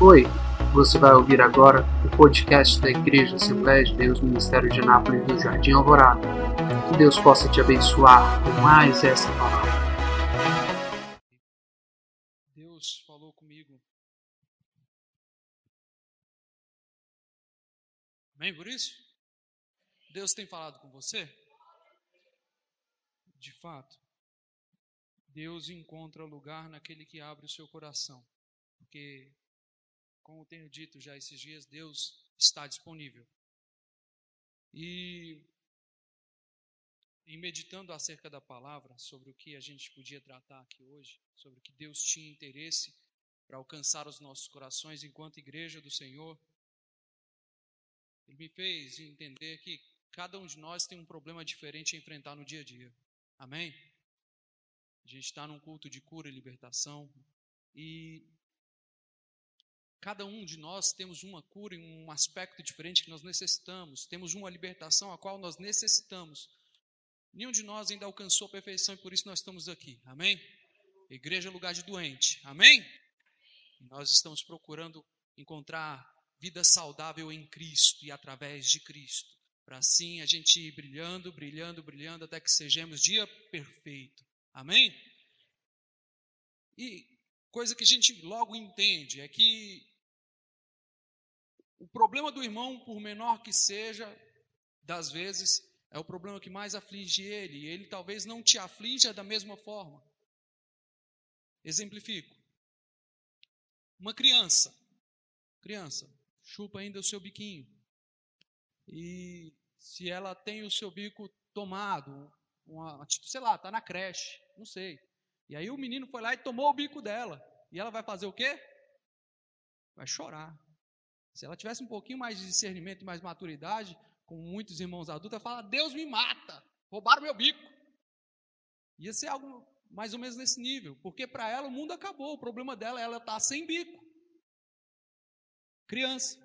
Oi, você vai ouvir agora o podcast da Igreja Assembleia de Deus Ministério de Anápolis no Jardim Alvorada. Que Deus possa te abençoar com mais essa palavra. Deus falou comigo. Amém por isso? Deus tem falado com você? De fato, Deus encontra lugar naquele que abre o seu coração. Porque como tenho dito já esses dias, Deus está disponível. E em meditando acerca da palavra, sobre o que a gente podia tratar aqui hoje, sobre o que Deus tinha interesse para alcançar os nossos corações enquanto igreja do Senhor, Ele me fez entender que cada um de nós tem um problema diferente a enfrentar no dia a dia. Amém? A gente está num culto de cura e libertação e Cada um de nós temos uma cura em um aspecto diferente que nós necessitamos, temos uma libertação a qual nós necessitamos. Nenhum de nós ainda alcançou a perfeição e por isso nós estamos aqui. Amém? Igreja é lugar de doente. Amém? nós estamos procurando encontrar vida saudável em Cristo e através de Cristo. Para assim a gente ir brilhando, brilhando, brilhando até que sejamos dia perfeito. Amém? E coisa que a gente logo entende é que o problema do irmão, por menor que seja, das vezes, é o problema que mais aflige ele. E ele talvez não te aflija da mesma forma. Exemplifico. Uma criança. Criança, chupa ainda o seu biquinho. E se ela tem o seu bico tomado, uma, sei lá, está na creche, não sei. E aí o menino foi lá e tomou o bico dela. E ela vai fazer o quê? Vai chorar. Se ela tivesse um pouquinho mais de discernimento e mais maturidade, como muitos irmãos adultos, ela fala: Deus me mata, roubaram meu bico. Ia ser algo mais ou menos nesse nível, porque para ela o mundo acabou, o problema dela é ela estar tá sem bico. Criança.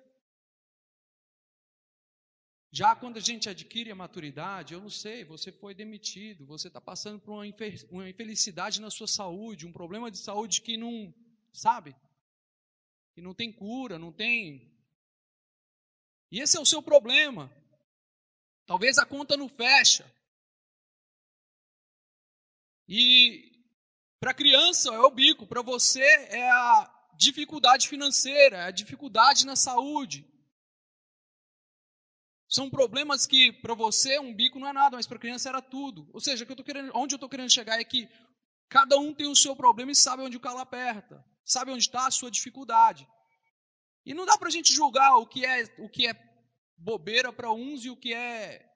Já quando a gente adquire a maturidade, eu não sei, você foi demitido, você está passando por uma infelicidade na sua saúde, um problema de saúde que não, sabe? Que não tem cura, não tem e esse é o seu problema. Talvez a conta não fecha. E para a criança é o bico, para você é a dificuldade financeira, é a dificuldade na saúde. São problemas que para você um bico não é nada, mas para a criança era tudo. Ou seja, eu querendo, onde eu estou querendo chegar é que cada um tem o seu problema e sabe onde o calo aperta, sabe onde está a sua dificuldade. E não dá para a gente julgar o que é, o que é bobeira para uns e o que é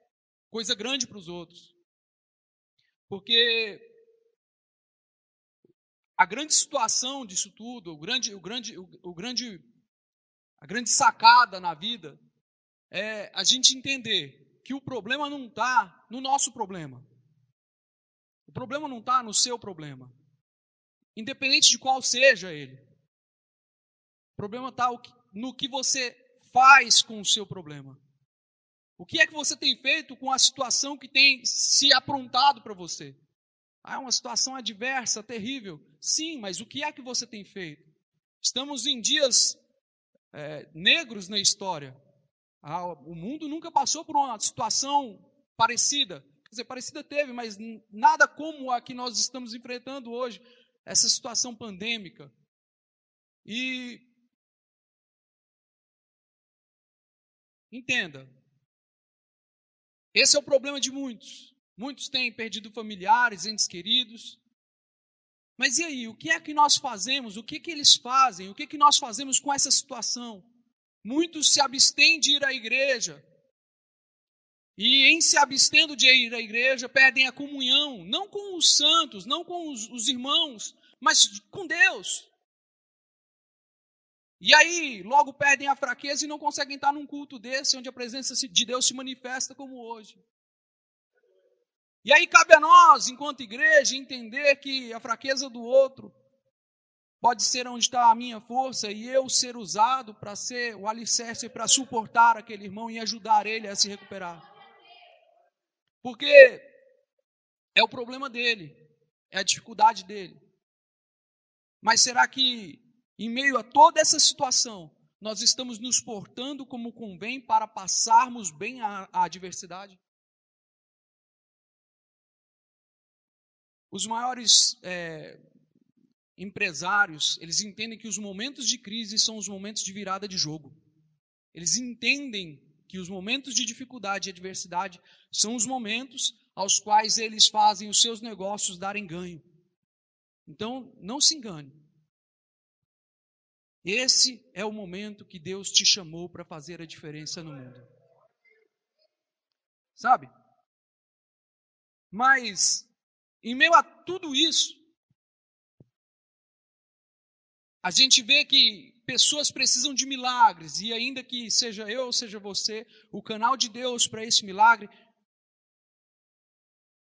coisa grande para os outros. Porque a grande situação disso tudo, o grande, o grande, o, o grande, a grande sacada na vida é a gente entender que o problema não está no nosso problema. O problema não está no seu problema. Independente de qual seja ele. O problema está no que você faz com o seu problema. O que é que você tem feito com a situação que tem se aprontado para você? Ah, é uma situação adversa, terrível. Sim, mas o que é que você tem feito? Estamos em dias é, negros na história. Ah, o mundo nunca passou por uma situação parecida. Quer dizer, parecida teve, mas nada como a que nós estamos enfrentando hoje, essa situação pandêmica. E entenda, esse é o problema de muitos. Muitos têm perdido familiares, entes queridos. Mas e aí, o que é que nós fazemos? O que, que eles fazem? O que, que nós fazemos com essa situação? Muitos se abstêm de ir à igreja. E em se abstendo de ir à igreja, perdem a comunhão, não com os santos, não com os, os irmãos, mas com Deus. E aí, logo perdem a fraqueza e não conseguem estar num culto desse, onde a presença de Deus se manifesta como hoje. E aí cabe a nós, enquanto igreja, entender que a fraqueza do outro pode ser onde está a minha força e eu ser usado para ser o alicerce para suportar aquele irmão e ajudar ele a se recuperar. Porque é o problema dele, é a dificuldade dele. Mas será que em meio a toda essa situação, nós estamos nos portando como convém para passarmos bem a, a adversidade? Os maiores é, empresários, eles entendem que os momentos de crise são os momentos de virada de jogo. Eles entendem que os momentos de dificuldade e adversidade são os momentos aos quais eles fazem os seus negócios darem ganho. Então, não se engane. Esse é o momento que Deus te chamou para fazer a diferença no mundo. Sabe? Mas, em meio a tudo isso, a gente vê que pessoas precisam de milagres, e ainda que seja eu ou seja você, o canal de Deus para esse milagre,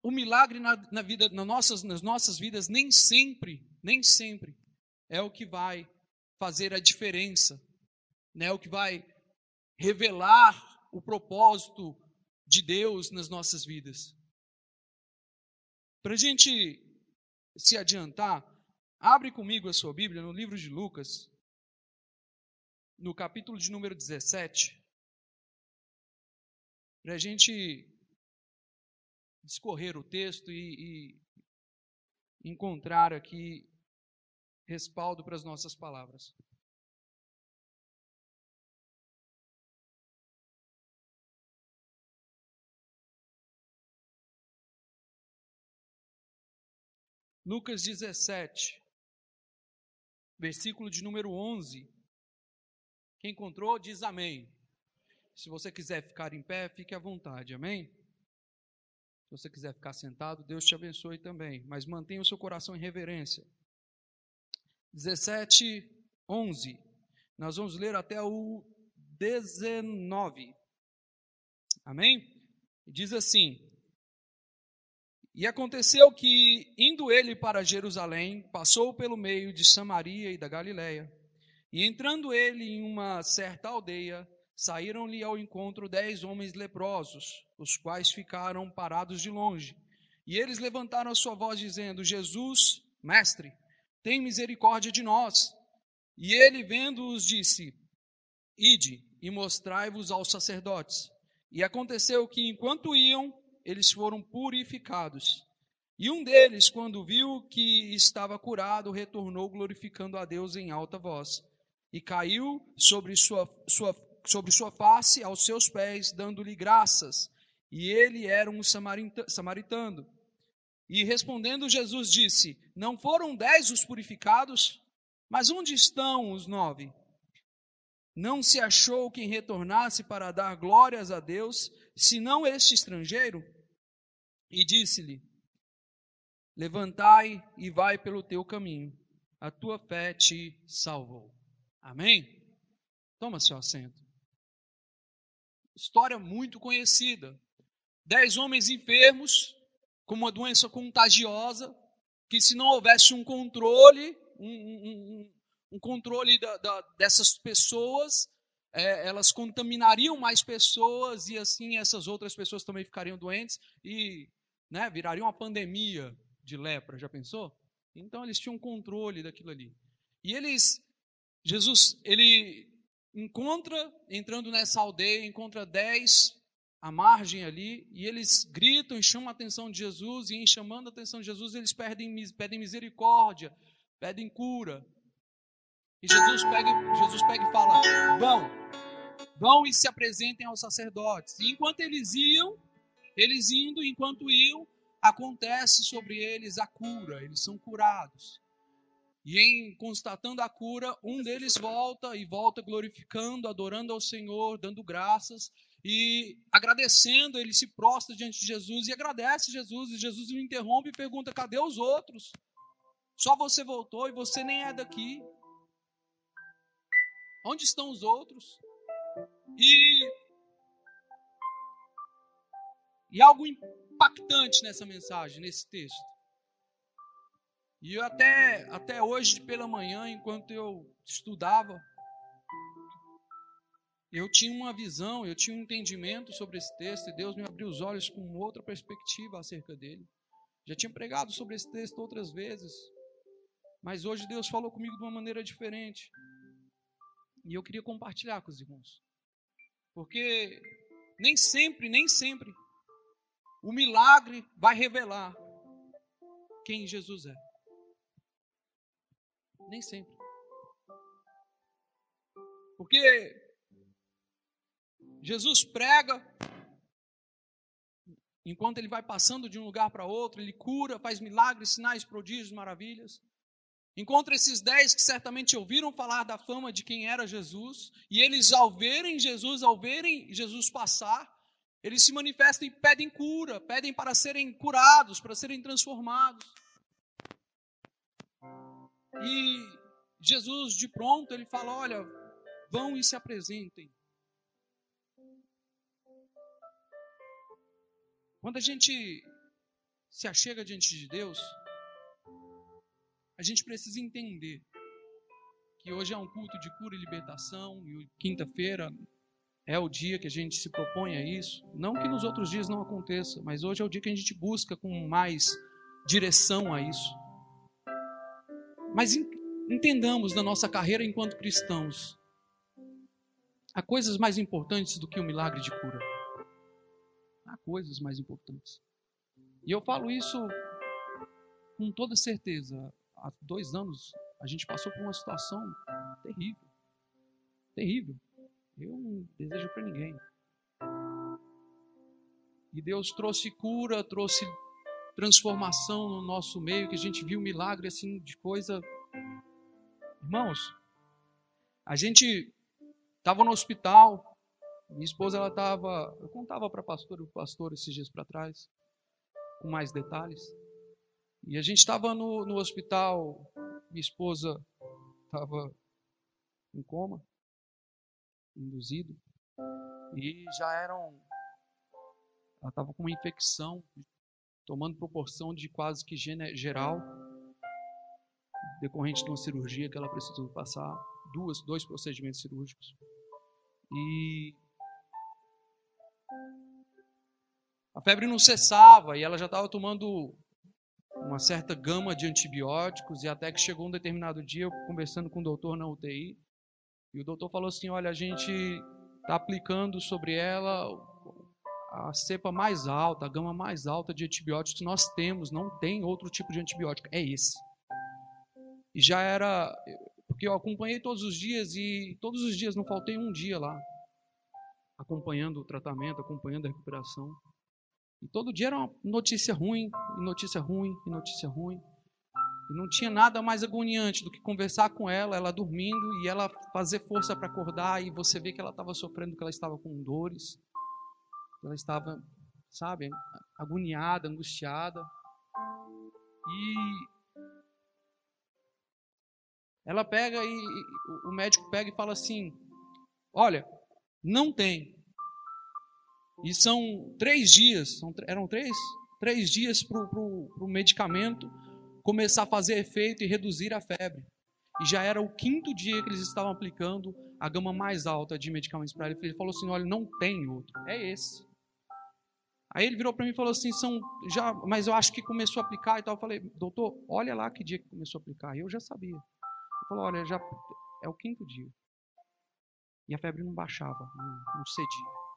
o milagre na, na vida, nossas, nas nossas vidas, nem sempre, nem sempre é o que vai fazer a diferença, né? O que vai revelar o propósito de Deus nas nossas vidas. Para a gente se adiantar, abre comigo a sua Bíblia no livro de Lucas, no capítulo de número 17, para a gente discorrer o texto e, e encontrar aqui respaldo para as nossas palavras. Lucas 17, versículo de número 11. Quem encontrou, diz amém. Se você quiser ficar em pé, fique à vontade, amém? Se você quiser ficar sentado, Deus te abençoe também, mas mantenha o seu coração em reverência. 17, 11. Nós vamos ler até o 19. Amém? Diz assim: E aconteceu que, indo ele para Jerusalém, passou pelo meio de Samaria e da Galiléia. E entrando ele em uma certa aldeia, saíram-lhe ao encontro dez homens leprosos, os quais ficaram parados de longe. E eles levantaram a sua voz, dizendo: Jesus, mestre, tem misericórdia de nós. E ele, vendo-os, disse: Ide e mostrai-vos aos sacerdotes. E aconteceu que, enquanto iam, eles foram purificados. E um deles, quando viu que estava curado, retornou glorificando a Deus em alta voz. E caiu sobre sua, sua, sobre sua face aos seus pés, dando-lhe graças. E ele era um samaritano. E respondendo Jesus disse: Não foram dez os purificados? Mas onde estão os nove? Não se achou quem retornasse para dar glórias a Deus, senão este estrangeiro? E disse-lhe: Levantai e vai pelo teu caminho, a tua fé te salvou. Amém? Toma seu assento. História muito conhecida. Dez homens enfermos, com uma doença contagiosa, que se não houvesse um controle, um, um, um controle da, da, dessas pessoas, é, elas contaminariam mais pessoas e assim essas outras pessoas também ficariam doentes e né, virariam uma pandemia de lepra, já pensou? Então eles tinham controle daquilo ali. E eles, Jesus, ele encontra, entrando nessa aldeia, encontra dez à margem ali, e eles gritam e chamam a atenção de Jesus, e em chamando a atenção de Jesus, eles pedem, pedem misericórdia, pedem cura. E Jesus pega, Jesus pega e fala: vão, vão e se apresentem aos sacerdotes. E enquanto eles iam, eles indo, enquanto iam, acontece sobre eles a cura, eles são curados. E em constatando a cura, um deles volta e volta glorificando, adorando ao Senhor, dando graças, e agradecendo, ele se prostra diante de Jesus e agradece Jesus. E Jesus o interrompe e pergunta: cadê os outros? Só você voltou e você nem é daqui. Onde estão os outros? E, e algo impactante nessa mensagem, nesse texto. E eu até, até hoje pela manhã, enquanto eu estudava, eu tinha uma visão, eu tinha um entendimento sobre esse texto e Deus me abriu os olhos com outra perspectiva acerca dele. Já tinha pregado sobre esse texto outras vezes. Mas hoje Deus falou comigo de uma maneira diferente. E eu queria compartilhar com os irmãos. Porque nem sempre, nem sempre, o milagre vai revelar quem Jesus é. Nem sempre. Porque Jesus prega, enquanto ele vai passando de um lugar para outro, ele cura, faz milagres, sinais, prodígios, maravilhas. Encontra esses dez que certamente ouviram falar da fama de quem era Jesus, e eles, ao verem Jesus, ao verem Jesus passar, eles se manifestam e pedem cura, pedem para serem curados, para serem transformados. E Jesus, de pronto, ele fala: Olha, vão e se apresentem. Quando a gente se achega diante de Deus, a gente precisa entender que hoje é um culto de cura e libertação, e quinta-feira é o dia que a gente se propõe a isso. Não que nos outros dias não aconteça, mas hoje é o dia que a gente busca com mais direção a isso. Mas entendamos na nossa carreira enquanto cristãos, há coisas mais importantes do que o milagre de cura. Há coisas mais importantes. E eu falo isso com toda certeza há dois anos, a gente passou por uma situação terrível. Terrível. Eu não desejo para ninguém. E Deus trouxe cura, trouxe transformação no nosso meio, que a gente viu milagre assim de coisa. Irmãos, a gente estava no hospital, minha esposa ela estava, eu contava para pastor, o pastor esses dias para trás, com mais detalhes. E a gente estava no, no hospital, minha esposa estava em coma, induzido, e já eram. Ela estava com uma infecção, tomando proporção de quase que geral, decorrente de uma cirurgia que ela precisou passar, duas, dois procedimentos cirúrgicos. E a febre não cessava e ela já estava tomando uma certa gama de antibióticos e até que chegou um determinado dia eu conversando com o doutor na UTI e o doutor falou assim, olha, a gente está aplicando sobre ela a cepa mais alta, a gama mais alta de antibióticos que nós temos, não tem outro tipo de antibiótico, é esse. E já era, porque eu acompanhei todos os dias e todos os dias, não faltei um dia lá, acompanhando o tratamento, acompanhando a recuperação. E todo dia era uma notícia ruim, e notícia ruim, e notícia ruim. E não tinha nada mais agoniante do que conversar com ela, ela dormindo, e ela fazer força para acordar, e você vê que ela estava sofrendo, que ela estava com dores. Ela estava, sabe, agoniada, angustiada. E ela pega e o médico pega e fala assim: Olha, não tem. E são três dias, são, eram três? Três dias para o medicamento começar a fazer efeito e reduzir a febre. E já era o quinto dia que eles estavam aplicando a gama mais alta de medicamentos para ele. Ele falou assim: olha, não tem outro, é esse. Aí ele virou para mim e falou assim: são já, mas eu acho que começou a aplicar e tal. Eu falei, doutor, olha lá que dia que começou a aplicar. E eu já sabia. Ele falou: olha, já é o quinto dia. E a febre não baixava, não, não cedia.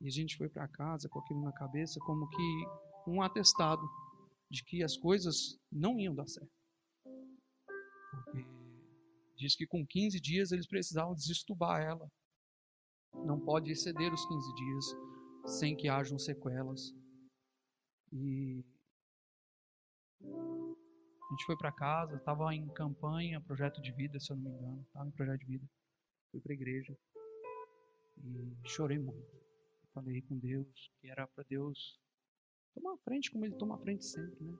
E a gente foi para casa com aquilo na cabeça, como que um atestado de que as coisas não iam dar certo. Porque diz que com 15 dias eles precisavam desestubar ela. Não pode exceder os 15 dias sem que hajam sequelas. E a gente foi para casa, estava em campanha, projeto de vida, se eu não me engano, estava em projeto de vida. Fui para a igreja e chorei muito falei com Deus que era para Deus tomar a frente como Ele toma a frente sempre, né?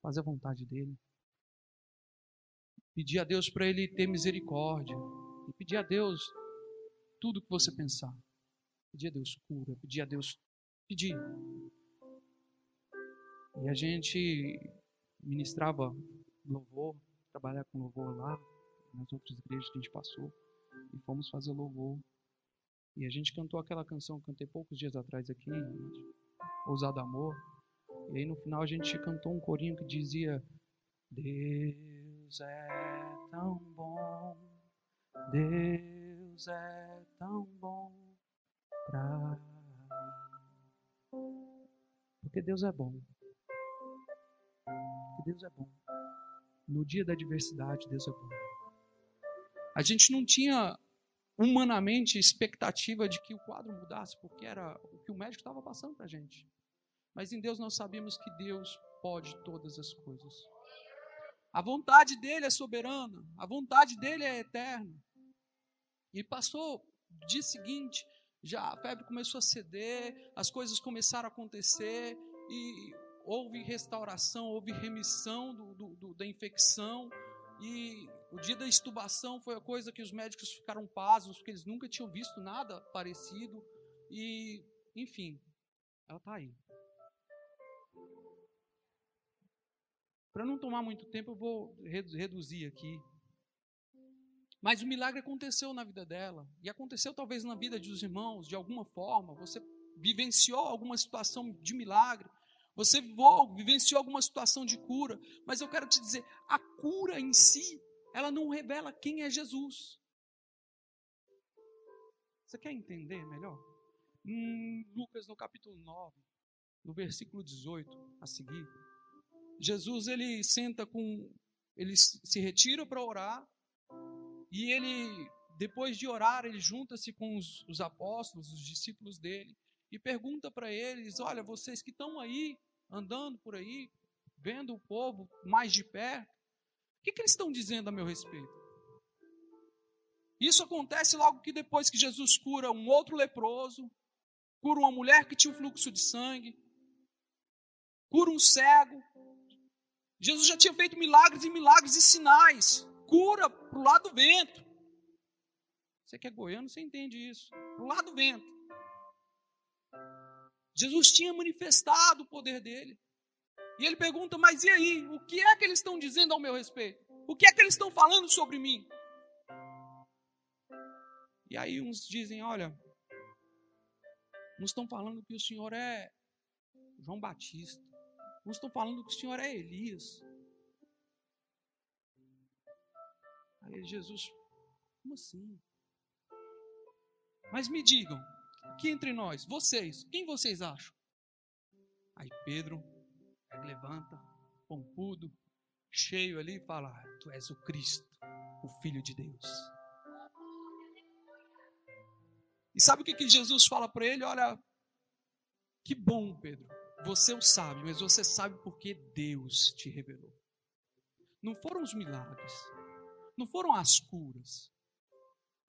Fazer a vontade dEle. Pedir a Deus para Ele ter misericórdia. E pedir a Deus tudo que você pensar. Pedir a Deus cura. Pedir a Deus. Pedir. E a gente ministrava louvor, trabalhar com louvor lá, nas outras igrejas que a gente passou. E fomos fazer louvor. E a gente cantou aquela canção que cantei poucos dias atrás aqui, Ousado Amor. E aí no final a gente cantou um corinho que dizia: Deus é tão bom, Deus é tão bom pra mim. Porque Deus é bom. Porque Deus é bom. No dia da adversidade, Deus é bom. A gente não tinha humanamente expectativa de que o quadro mudasse, porque era o que o médico estava passando para a gente. Mas em Deus nós sabíamos que Deus pode todas as coisas. A vontade dele é soberana, a vontade dele é eterna. E passou o dia seguinte, já a febre começou a ceder, as coisas começaram a acontecer e houve restauração, houve remissão do, do, do, da infecção. E o dia da estubação foi a coisa que os médicos ficaram pasmos, porque eles nunca tinham visto nada parecido. E, enfim, ela está aí. Para não tomar muito tempo, eu vou reduzir aqui. Mas o milagre aconteceu na vida dela. E aconteceu talvez na vida dos irmãos, de alguma forma. Você vivenciou alguma situação de milagre. Você vivenciou alguma situação de cura. Mas eu quero te dizer: a cura em si, ela não revela quem é Jesus. Você quer entender melhor? Hum, Lucas, no capítulo 9, no versículo 18, a seguir. Jesus ele senta com, ele se retira para orar e ele, depois de orar, ele junta-se com os, os apóstolos, os discípulos dele e pergunta para eles: Olha, vocês que estão aí andando por aí, vendo o povo mais de perto, o que, que eles estão dizendo a meu respeito? Isso acontece logo que depois que Jesus cura um outro leproso, cura uma mulher que tinha um fluxo de sangue, cura um cego, Jesus já tinha feito milagres e milagres e sinais. Cura para o lado do vento. Você que é goiano, você entende isso. Para o lado do vento. Jesus tinha manifestado o poder dele. E ele pergunta: Mas e aí? O que é que eles estão dizendo ao meu respeito? O que é que eles estão falando sobre mim? E aí uns dizem: Olha, uns estão falando que o Senhor é João Batista. Uns estão falando que o Senhor é Elias. Aí Jesus, como assim? Mas me digam, aqui entre nós, vocês, quem vocês acham? Aí Pedro levanta, pompudo, cheio ali, e fala: Tu és o Cristo, o Filho de Deus. E sabe o que, que Jesus fala para ele? Olha, que bom, Pedro. Você o sabe, mas você sabe porque Deus te revelou. Não foram os milagres, não foram as curas,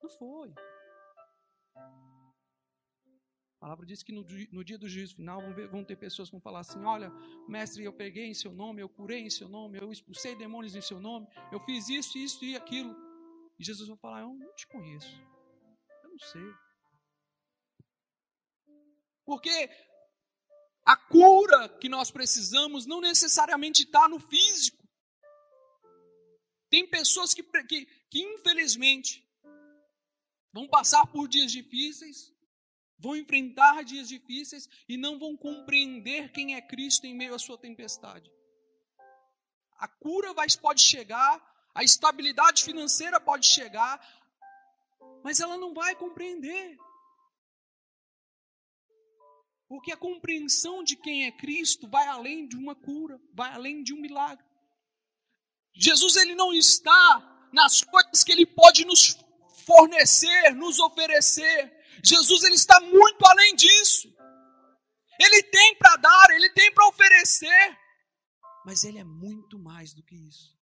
não foi. A palavra diz que no, no dia do juízo final vão, ver, vão, ter pessoas que vão falar assim: Olha, mestre, eu peguei em seu nome, eu curei em seu nome, eu expulsei demônios em seu nome, eu fiz isso, isso e aquilo. E Jesus vai falar: Eu não te conheço, eu não sei. Porque a cura que nós precisamos não necessariamente está no físico. Tem pessoas que, que, que, infelizmente, vão passar por dias difíceis, vão enfrentar dias difíceis e não vão compreender quem é Cristo em meio à sua tempestade. A cura vai, pode chegar, a estabilidade financeira pode chegar, mas ela não vai compreender. Porque a compreensão de quem é Cristo vai além de uma cura, vai além de um milagre. Jesus ele não está nas coisas que ele pode nos fornecer, nos oferecer. Jesus ele está muito além disso. Ele tem para dar, ele tem para oferecer, mas ele é muito mais do que isso.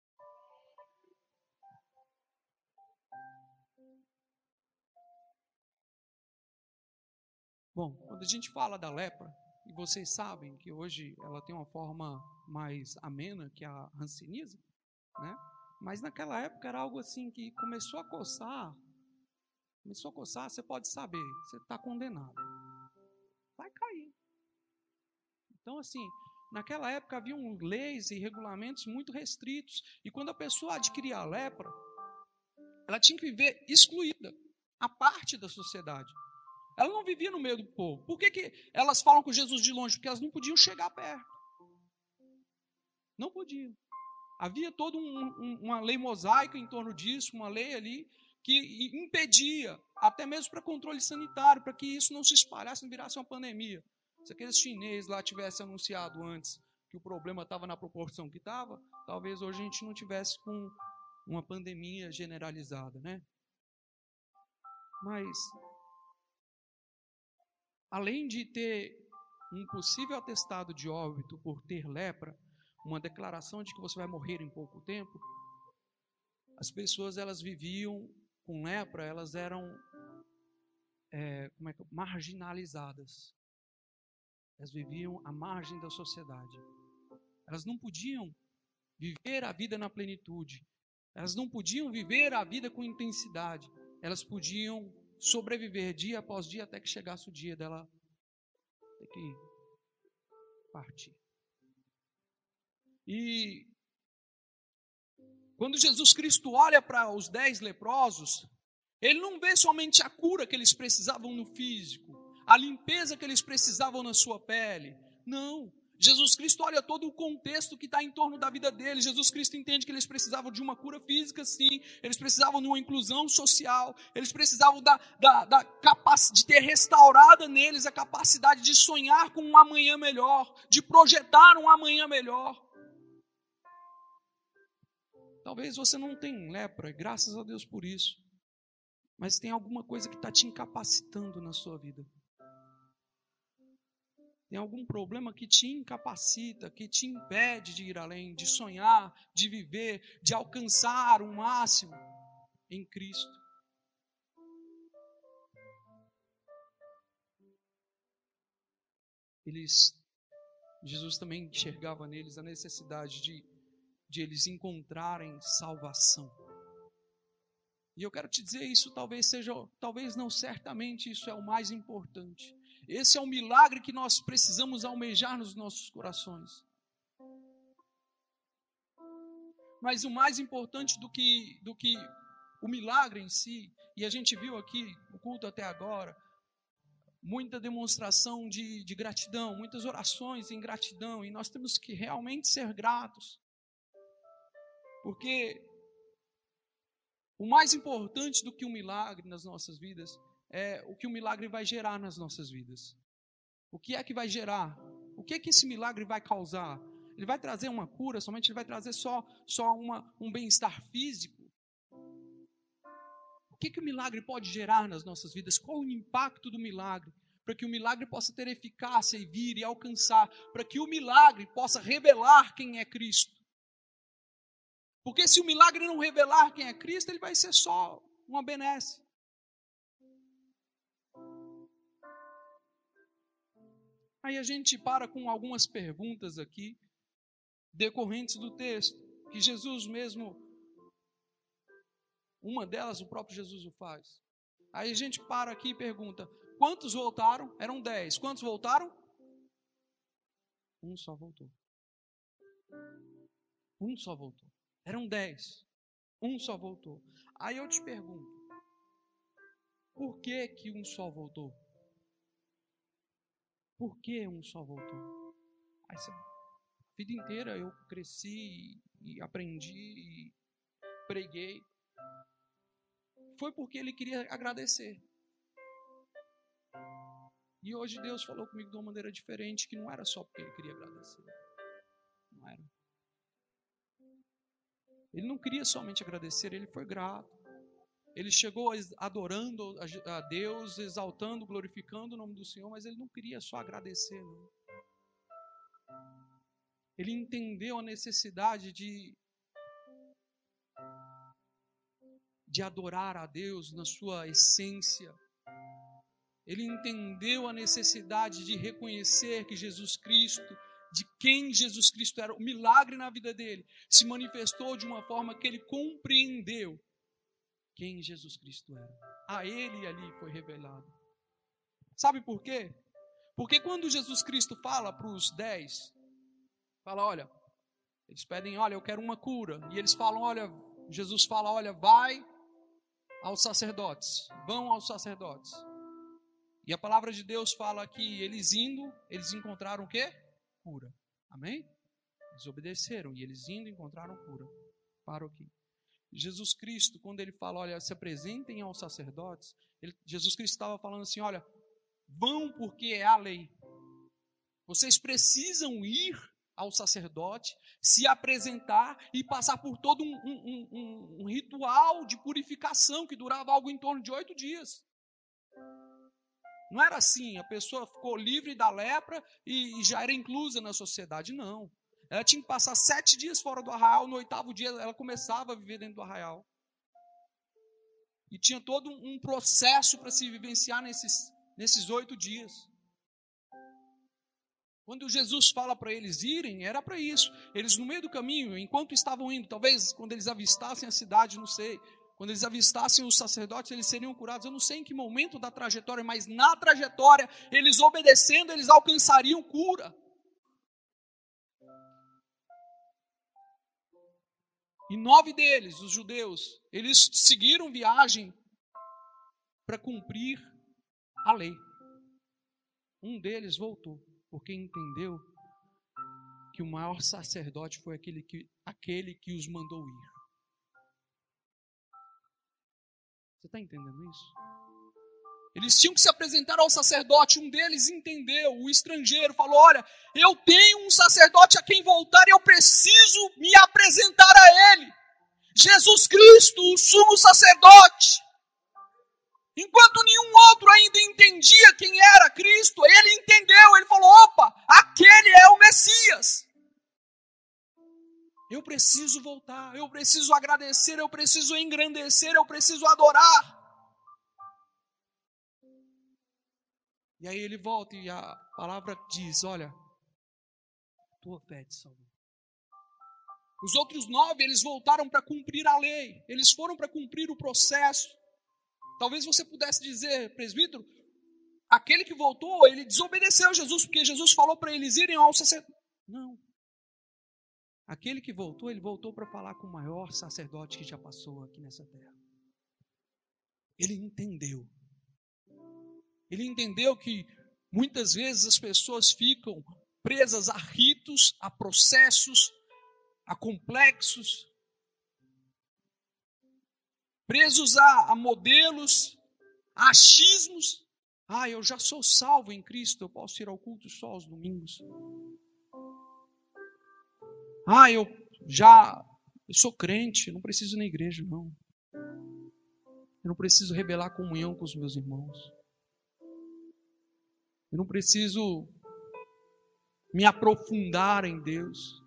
Bom, quando a gente fala da lepra, e vocês sabem que hoje ela tem uma forma mais amena que a hanseníase, né? Mas naquela época era algo assim que começou a coçar, começou a coçar, você pode saber, você está condenado. Vai cair. Então, assim, naquela época haviam leis e regulamentos muito restritos. E quando a pessoa adquiria a lepra, ela tinha que viver excluída, a parte da sociedade. Ela não vivia no meio do povo. Por que, que elas falam com Jesus de longe? Porque elas não podiam chegar perto. Não podiam. Havia toda um, um, uma lei mosaica em torno disso, uma lei ali que impedia, até mesmo para controle sanitário, para que isso não se espalhasse, não virasse uma pandemia. Se aqueles chineses lá tivessem anunciado antes que o problema estava na proporção que estava, talvez hoje a gente não tivesse com uma pandemia generalizada, né? Mas além de ter um possível atestado de óbito por ter lepra, uma declaração de que você vai morrer em pouco tempo, as pessoas elas viviam com lepra, elas eram é, como é que, marginalizadas. Elas viviam à margem da sociedade. Elas não podiam viver a vida na plenitude. Elas não podiam viver a vida com intensidade. Elas podiam sobreviver dia após dia até que chegasse o dia dela ter que partir. E quando Jesus Cristo olha para os dez leprosos, ele não vê somente a cura que eles precisavam no físico, a limpeza que eles precisavam na sua pele. Não. Jesus Cristo olha todo o contexto que está em torno da vida deles. Jesus Cristo entende que eles precisavam de uma cura física, sim. Eles precisavam de uma inclusão social. Eles precisavam da, da, da de ter restaurada neles a capacidade de sonhar com um amanhã melhor, de projetar um amanhã melhor. Talvez você não tenha lepra, graças a Deus por isso. Mas tem alguma coisa que está te incapacitando na sua vida. Tem algum problema que te incapacita, que te impede de ir além, de sonhar, de viver, de alcançar o máximo em Cristo. Eles, Jesus também enxergava neles a necessidade de de eles encontrarem salvação. E eu quero te dizer isso, talvez seja, talvez não, certamente isso é o mais importante. Esse é o milagre que nós precisamos almejar nos nossos corações. Mas o mais importante do que, do que o milagre em si, e a gente viu aqui o culto até agora, muita demonstração de, de gratidão, muitas orações em gratidão, e nós temos que realmente ser gratos. Porque o mais importante do que um milagre nas nossas vidas é o que o milagre vai gerar nas nossas vidas. O que é que vai gerar? O que é que esse milagre vai causar? Ele vai trazer uma cura, somente ele vai trazer só, só uma, um bem-estar físico? O que, que o milagre pode gerar nas nossas vidas? Qual o impacto do milagre? Para que o milagre possa ter eficácia e vir e alcançar, para que o milagre possa revelar quem é Cristo. Porque se o milagre não revelar quem é Cristo, ele vai ser só uma benesse. Aí a gente para com algumas perguntas aqui, decorrentes do texto, que Jesus mesmo, uma delas o próprio Jesus o faz. Aí a gente para aqui e pergunta: quantos voltaram? Eram dez. Quantos voltaram? Um só voltou. Um só voltou. Eram dez. Um só voltou. Aí eu te pergunto: por que que um só voltou? Por que um só voltou? Aí você, a vida inteira eu cresci e aprendi e preguei. Foi porque ele queria agradecer. E hoje Deus falou comigo de uma maneira diferente, que não era só porque ele queria agradecer. Não era. Ele não queria somente agradecer, ele foi grato. Ele chegou adorando a Deus, exaltando, glorificando o nome do Senhor, mas ele não queria só agradecer. Não. Ele entendeu a necessidade de, de adorar a Deus na sua essência. Ele entendeu a necessidade de reconhecer que Jesus Cristo de quem Jesus Cristo era, o milagre na vida dele se manifestou de uma forma que ele compreendeu quem Jesus Cristo era. A ele ali foi revelado. Sabe por quê? Porque quando Jesus Cristo fala para os dez, fala, olha, eles pedem, olha, eu quero uma cura. E eles falam, olha, Jesus fala, olha, vai aos sacerdotes, vão aos sacerdotes. E a palavra de Deus fala que eles indo, eles encontraram o quê? Cura. Amém? Eles obedeceram e eles indo encontraram cura. Paro aqui. Jesus Cristo, quando ele fala, olha, se apresentem aos sacerdotes, ele, Jesus Cristo estava falando assim: olha, vão porque é a lei. Vocês precisam ir ao sacerdote, se apresentar e passar por todo um, um, um, um ritual de purificação que durava algo em torno de oito dias. Não era assim, a pessoa ficou livre da lepra e, e já era inclusa na sociedade, não. Ela tinha que passar sete dias fora do arraial, no oitavo dia ela começava a viver dentro do arraial. E tinha todo um processo para se vivenciar nesses, nesses oito dias. Quando Jesus fala para eles irem, era para isso. Eles, no meio do caminho, enquanto estavam indo, talvez quando eles avistassem a cidade, não sei, quando eles avistassem os sacerdotes, eles seriam curados. Eu não sei em que momento da trajetória, mas na trajetória, eles obedecendo, eles alcançariam cura. E nove deles, os judeus, eles seguiram viagem para cumprir a lei. Um deles voltou porque entendeu que o maior sacerdote foi aquele que, aquele que os mandou ir. Você está entendendo isso? Eles tinham que se apresentar ao sacerdote. Um deles entendeu, o estrangeiro falou: Olha, eu tenho um sacerdote a quem voltar e eu preciso me apresentar a ele. Jesus Cristo, o sumo sacerdote. Enquanto nenhum outro ainda entendia quem era Cristo, ele entendeu, ele falou: opa, aquele é o Messias. Eu preciso voltar, eu preciso agradecer, eu preciso engrandecer, eu preciso adorar. E aí ele volta e a palavra diz: olha, tua fé te salvou. Os outros nove, eles voltaram para cumprir a lei, eles foram para cumprir o processo. Talvez você pudesse dizer, presbítero, aquele que voltou, ele desobedeceu a Jesus, porque Jesus falou para eles irem ao sacerdote. Não. Aquele que voltou, ele voltou para falar com o maior sacerdote que já passou aqui nessa terra. Ele entendeu. Ele entendeu que muitas vezes as pessoas ficam presas a ritos, a processos, a complexos, presos a, a modelos, a achismos. Ah, eu já sou salvo em Cristo, eu posso ir ao culto só aos domingos. Ah, eu já eu sou crente, não preciso ir na igreja, não. Eu não preciso revelar comunhão com os meus irmãos. Eu não preciso me aprofundar em Deus.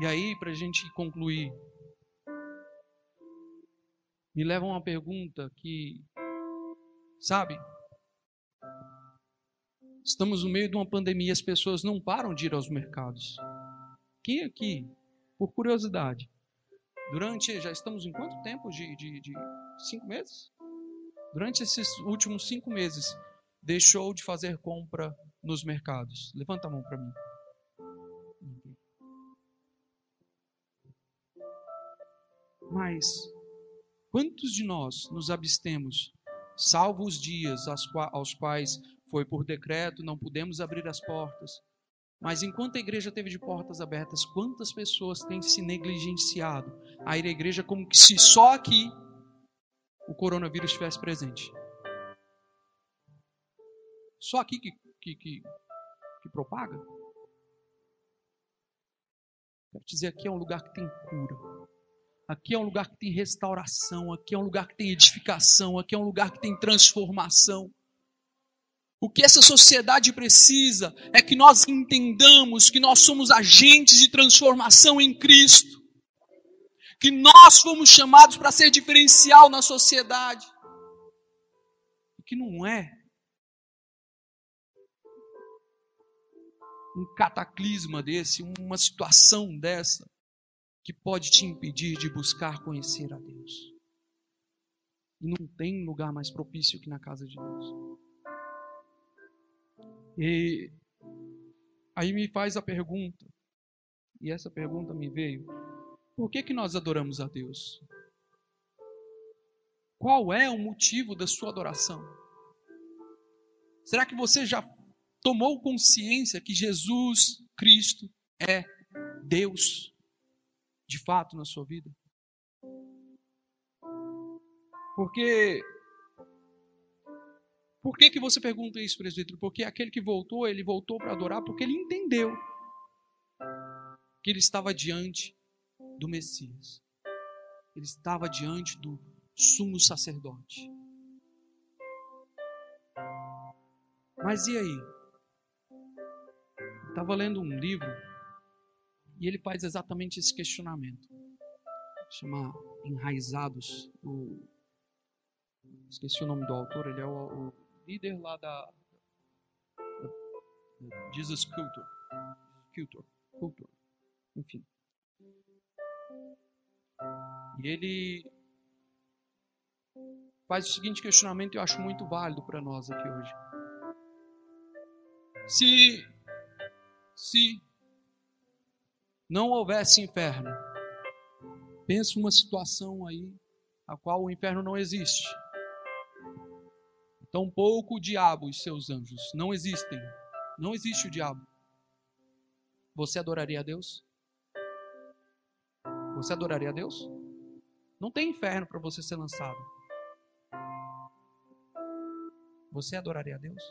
E aí, para a gente concluir, me leva a uma pergunta que, sabe, estamos no meio de uma pandemia, as pessoas não param de ir aos mercados. Quem aqui, por curiosidade, durante, já estamos em quanto tempo de, de, de cinco meses? Durante esses últimos cinco meses, deixou de fazer compra nos mercados? Levanta a mão para mim. Mas quantos de nós nos abstemos, salvo os dias aos quais foi por decreto, não pudemos abrir as portas? Mas enquanto a igreja teve de portas abertas, quantas pessoas têm se negligenciado a ir à igreja como se só aqui o coronavírus estivesse presente? Só aqui que, que, que, que propaga? Quero dizer, aqui é um lugar que tem cura. Aqui é um lugar que tem restauração, aqui é um lugar que tem edificação, aqui é um lugar que tem transformação. O que essa sociedade precisa é que nós entendamos que nós somos agentes de transformação em Cristo. Que nós fomos chamados para ser diferencial na sociedade. Que não é um cataclisma desse, uma situação dessa, que pode te impedir de buscar conhecer a Deus. E não tem lugar mais propício que na casa de Deus. E aí me faz a pergunta, e essa pergunta me veio: por que, que nós adoramos a Deus? Qual é o motivo da sua adoração? Será que você já tomou consciência que Jesus Cristo é Deus de fato na sua vida? Porque por que, que você pergunta isso, presbítero? Porque aquele que voltou, ele voltou para adorar porque ele entendeu que ele estava diante do Messias. Ele estava diante do sumo sacerdote. Mas e aí? Estava lendo um livro e ele faz exatamente esse questionamento. Chama Enraizados. O... Esqueci o nome do autor, ele é o, o líder lá da, da, Jesus Culture. Culture. Culture. Enfim. E ele faz o seguinte questionamento eu acho muito válido para nós aqui hoje. Se se não houvesse inferno, pense uma situação aí a qual o inferno não existe. Tampouco o diabo e seus anjos não existem. Não existe o diabo. Você adoraria a Deus? Você adoraria a Deus? Não tem inferno para você ser lançado. Você adoraria a Deus?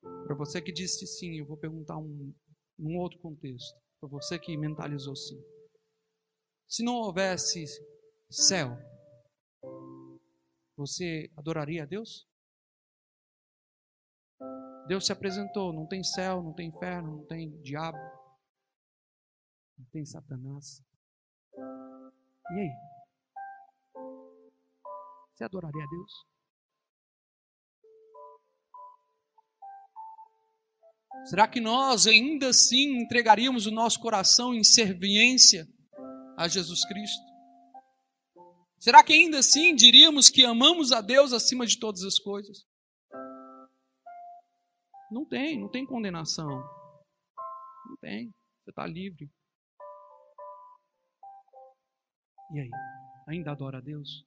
Para você que disse sim, eu vou perguntar um, um outro contexto. Para você que mentalizou sim. Se não houvesse céu, você adoraria a Deus? Deus se apresentou, não tem céu, não tem inferno, não tem diabo, não tem Satanás. E aí? Você adoraria a Deus? Será que nós ainda assim entregaríamos o nosso coração em serviência a Jesus Cristo? Será que ainda assim diríamos que amamos a Deus acima de todas as coisas? Não tem, não tem condenação. Não tem. Você está livre. E aí? Ainda adora a Deus?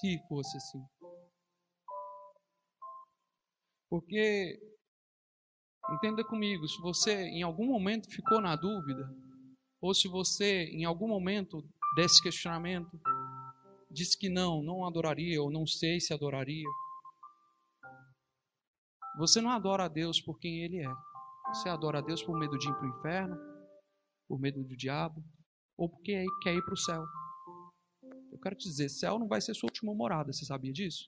Se fosse assim. Porque, entenda comigo, se você em algum momento ficou na dúvida, ou se você em algum momento desse questionamento disse que não, não adoraria, ou não sei se adoraria, você não adora a Deus por quem Ele é. Você adora a Deus por medo de ir para o inferno, por medo do diabo, ou porque quer ir para o céu. Eu quero te dizer, céu não vai ser sua última morada. Você sabia disso?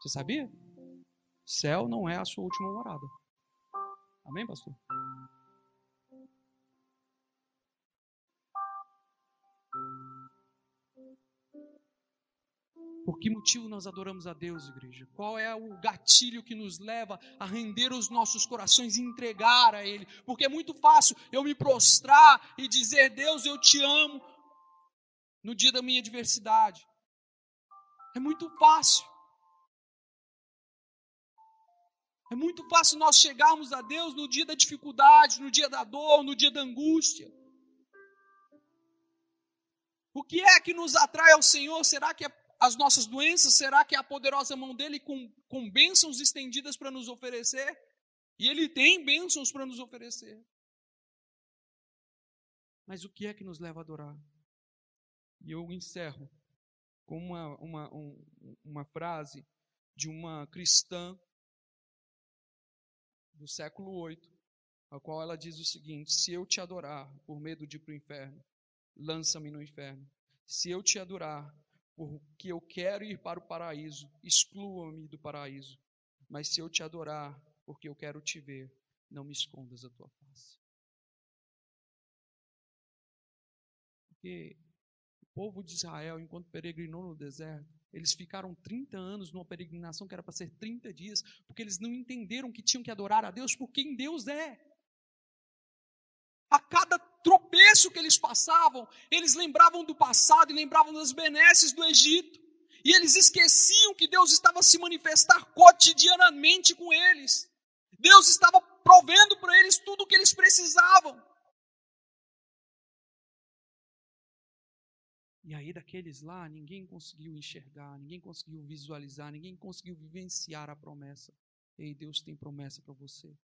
Você sabia? Céu não é a sua última morada. Amém, pastor? Por que motivo nós adoramos a Deus, igreja? Qual é o gatilho que nos leva a render os nossos corações e entregar a Ele? Porque é muito fácil eu me prostrar e dizer, Deus, eu te amo, no dia da minha adversidade. É muito fácil. É muito fácil nós chegarmos a Deus no dia da dificuldade, no dia da dor, no dia da angústia. O que é que nos atrai ao Senhor? Será que é as nossas doenças? Será que é a poderosa mão dele com, com bênçãos estendidas para nos oferecer? E ele tem bênçãos para nos oferecer. Mas o que é que nos leva a adorar? E eu encerro com uma, uma, um, uma frase de uma cristã do século VIII, a qual ela diz o seguinte: Se eu te adorar por medo de ir para o inferno, lança-me no inferno. Se eu te adorar porque eu quero ir para o paraíso, exclua-me do paraíso. Mas se eu te adorar porque eu quero te ver, não me escondas a tua face. Porque o povo de Israel, enquanto peregrinou no deserto, eles ficaram 30 anos numa peregrinação que era para ser 30 dias, porque eles não entenderam que tinham que adorar a Deus por quem Deus é. A cada tropeço que eles passavam, eles lembravam do passado e lembravam das benesses do Egito. E eles esqueciam que Deus estava se manifestar cotidianamente com eles. Deus estava provendo para eles tudo o que eles precisavam. E aí, daqueles lá, ninguém conseguiu enxergar, ninguém conseguiu visualizar, ninguém conseguiu vivenciar a promessa. Ei, Deus tem promessa para você.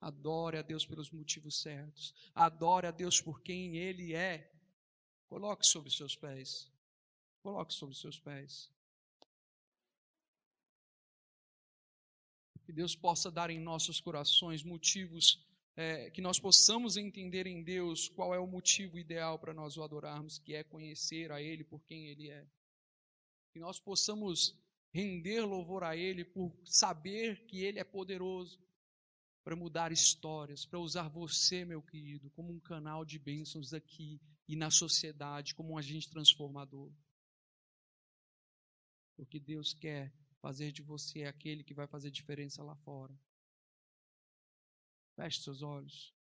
Adore a Deus pelos motivos certos. Adore a Deus por quem Ele é. Coloque sobre seus pés. Coloque sobre seus pés. Que Deus possa dar em nossos corações motivos é, que nós possamos entender em Deus qual é o motivo ideal para nós o adorarmos, que é conhecer a Ele por quem Ele é. Que nós possamos render louvor a Ele por saber que Ele é poderoso para mudar histórias, para usar você, meu querido, como um canal de bênçãos aqui e na sociedade, como um agente transformador. Porque Deus quer fazer de você aquele que vai fazer diferença lá fora. Feche seus olhos.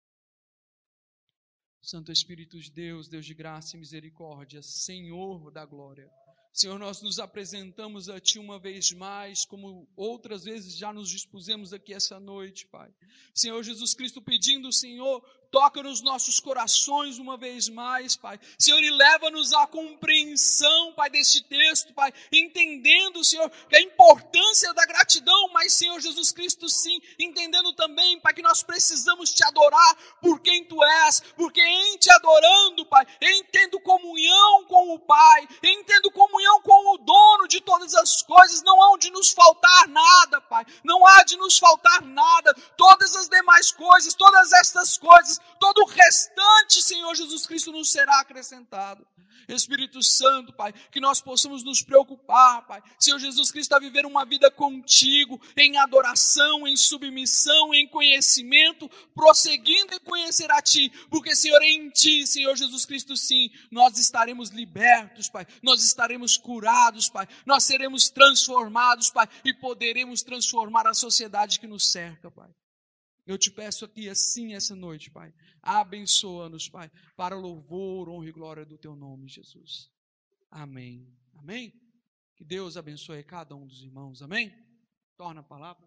Santo Espírito de Deus, Deus de graça e misericórdia, Senhor da glória. Senhor, nós nos apresentamos a Ti uma vez mais, como outras vezes já nos dispusemos aqui essa noite, Pai. Senhor Jesus Cristo, pedindo, Senhor, toca nos nossos corações uma vez mais, Pai. Senhor, e leva-nos à compreensão, Pai, deste texto, Pai, entendendo, Senhor, a importância da gratidão, mas, Senhor Jesus Cristo, sim, entendendo também, Pai, que nós precisamos te adorar por quem Tu és, porque em Te adorando, Pai, entendo comunhão com o Pai, entendo comunhão com o dono de todas as coisas, não há de nos faltar nada, Pai, não há de nos faltar nada, todas as demais coisas, todas estas coisas, todo o restante, Senhor Jesus Cristo, nos será acrescentado. Espírito Santo, Pai, que nós possamos nos preocupar, Pai. Senhor Jesus Cristo, a viver uma vida contigo, em adoração, em submissão, em conhecimento, prosseguindo em conhecer a Ti, porque, Senhor, em Ti, Senhor Jesus Cristo, sim, nós estaremos libertos, Pai, nós estaremos curados, Pai, nós seremos transformados, Pai, e poderemos transformar a sociedade que nos cerca, Pai. Eu te peço aqui assim essa noite, Pai. Abençoa-nos, Pai, para louvor, honra e glória do teu nome, Jesus. Amém. Amém. Que Deus abençoe cada um dos irmãos. Amém. Torna a palavra.